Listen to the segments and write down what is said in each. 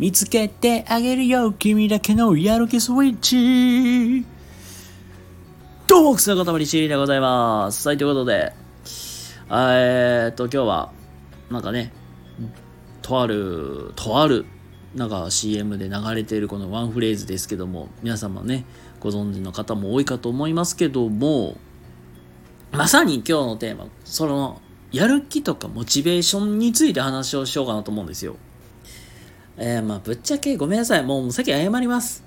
見つけてあげるよ君だけのやる気スイッチどうも、くすの塊シーでございます。はい、ということで、えーっと、今日は、なんかね、とある、とある、なんか CM で流れているこのワンフレーズですけども、皆様ね、ご存知の方も多いかと思いますけども、まさに今日のテーマ、その、やる気とかモチベーションについて話をしようかなと思うんですよ。えー、まあ、ぶっちゃけごめんなさい。もう先謝ります。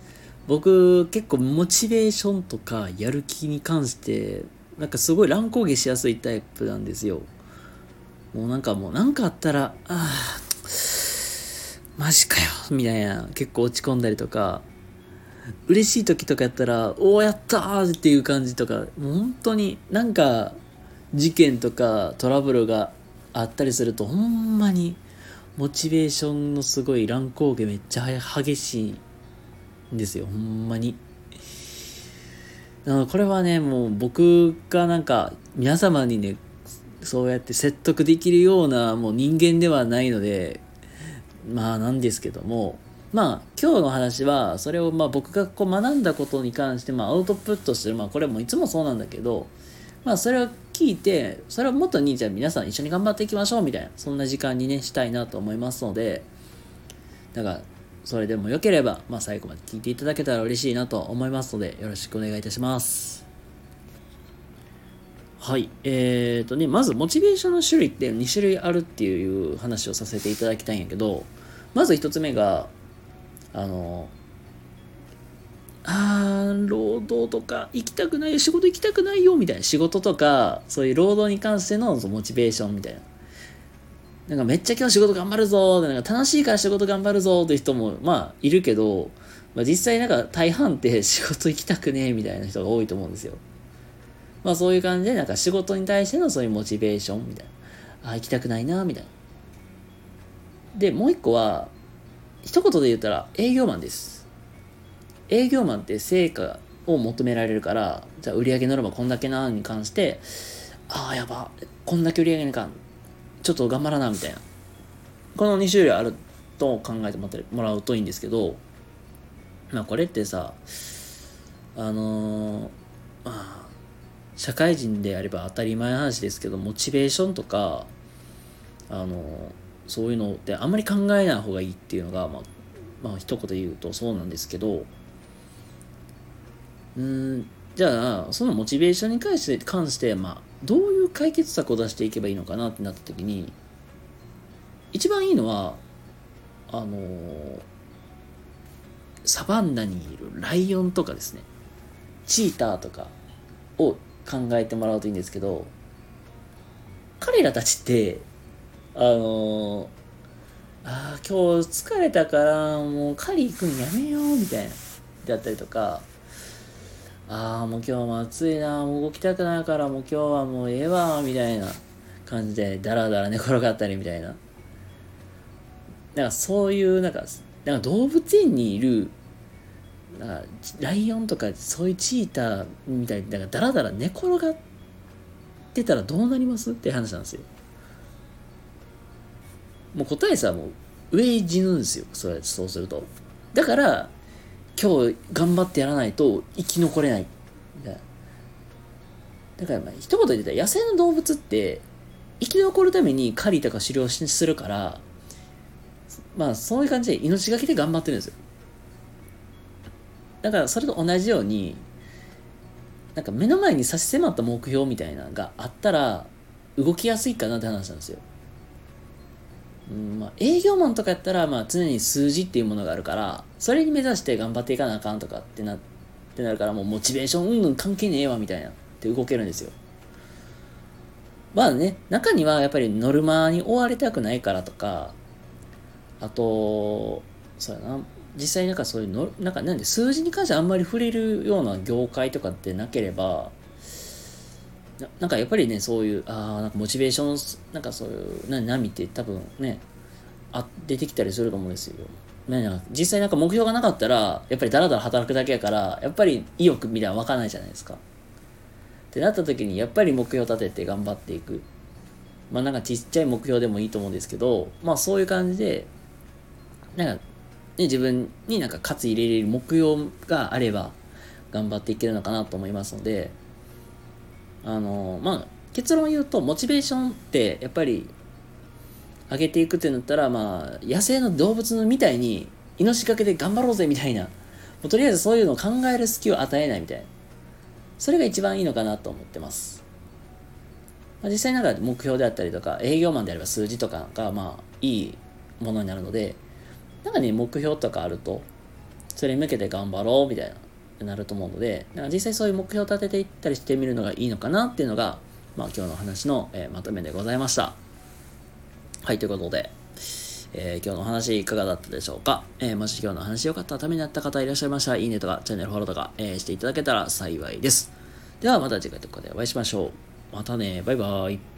僕、結構モチベーションとかやる気に関して、なんかすごい乱高下しやすいタイプなんですよ。もうなんかもうなんかあったら、ああ、マジかよ、みたいな、結構落ち込んだりとか、嬉しい時とかやったら、おお、やったーっていう感じとか、もう本当になんか、事件とかトラブルがあったりすると、ほんまに、モチベーションのすごい乱高下めっちゃ激しいんですよ、ほんまに。これはね、もう僕がなんか皆様にね、そうやって説得できるようなもう人間ではないので、まあなんですけども、まあ今日の話は、それをまあ僕がこう学んだことに関してまあアウトプットしてる、まあこれもいつもそうなんだけど、まあそれを聞いて、それをもとにじゃあ皆さん一緒に頑張っていきましょうみたいな、そんな時間にね、したいなと思いますので、だから、それでも良ければ、まあ最後まで聞いていただけたら嬉しいなと思いますので、よろしくお願いいたします。はい。えーとね、まずモチベーションの種類って2種類あるっていう話をさせていただきたいんやけど、まず1つ目が、あの、あー、労働とか行きたくないよ、仕事行きたくないよ、みたいな。仕事とか、そういう労働に関してのモチベーションみたいな。なんかめっちゃ今日仕事頑張るぞーなんか楽しいから仕事頑張るぞーって人も、まあ、いるけど、まあ実際なんか大半って仕事行きたくねえみたいな人が多いと思うんですよ。まあそういう感じで、なんか仕事に対してのそういうモチベーションみたいな。あ、行きたくないな、みたいな。で、もう一個は、一言で言ったら営業マンです。営業マンって成果を求められるから、じゃあ売上ノルマこんだけなに関して、ああ、やば、こんだけ売上にかん、ちょっと頑張らな、みたいな。この2種類あると考えてもらってもらうといいんですけど、まあこれってさ、あのーまあ、社会人であれば当たり前の話ですけど、モチベーションとか、あのーそういうのってあんまり考えない方がいいっていうのが、まあ、まあ一言で言うとそうなんですけど、うん、じゃあ、そのモチベーションに関して、関して、まあ、どういう解決策を出していけばいいのかなってなった時に、一番いいのは、あのーサバンナにいるライオンとかですね、チーターとかを考えてもらうといいんですけど、彼らたちって、あのーあ、今日疲れたから、もう狩り行くんやめよう、みたいな。だったりとか、ああ、もう今日も暑いな、もう動きたくないから、もう今日はもうええわ、みたいな感じで、だらだら寝転がったりみたいな。なんかそういう、なんか、なんか動物園にいる、なんかライオンとかそういうチーターみたいに、なんかだらだら寝転がってたらどうなります？って話なんですよ。もう答えさ、もう上死ぬんですよ。それ、そうすると。だから、今日頑張ってやらないと生き残れない。だからまあ一言で言ったら野生の動物って生き残るために狩りとか狩猟しするからまあそういう感じで命がけで頑張ってるんですよだからそれと同じようになんか目の前に差し迫った目標みたいなのがあったら動きやすいかなって話なんですようんまあ、営業マンとかやったら、まあ、常に数字っていうものがあるから、それに目指して頑張っていかなあかんとかってなってなるから、もうモチベーションうんぬん関係ねえわみたいなって動けるんですよ。まあね、中にはやっぱりノルマに追われたくないからとか、あと、そうやな、実際なんかそういうの、なんかなんで数字に関してあんまり触れるような業界とかってなければ、ななんかやっぱりね、そういう、あ、なんかモチベーション、なんかそういう、な波って多分ね、あ出てきたりすると思うんですよ。なんか実際なんか目標がなかったら、やっぱりダラダラ働くだけやから、やっぱり意欲みたいなの湧かないじゃないですか。ってなった時に、やっぱり目標立てて頑張っていく。まあなんかちっちゃい目標でもいいと思うんですけど、まあそういう感じで、なんか、ね、自分になんか活入れれる目標があれば頑張っていけるのかなと思いますのであのまあ結論言うとモチベーションってやっぱり上げていくってなったらまあ野生の動物みたいに命がけで頑張ろうぜみたいなもうとりあえずそういうのを考える隙を与えないみたいな。それが一番いいのかなと思ってます、まあ、実際なんか目標であったりとか営業マンであれば数字とかがまあいいものになるのでなんかね目標とかあるとそれに向けて頑張ろうみたいな。なると思うので、なんか実際そういう目標を立てていったりしてみるのがいいのかなっていうのが、まあ今日の話の、えー、まとめでございました。はい、ということで、えー、今日のお話いかがだったでしょうか、えー、もし今日の話良かったためになった方いらっしゃいましたら、いいねとかチャンネルフォローとか、えー、していただけたら幸いです。ではまた次回とかでお会いしましょう。またね、バイバーイ。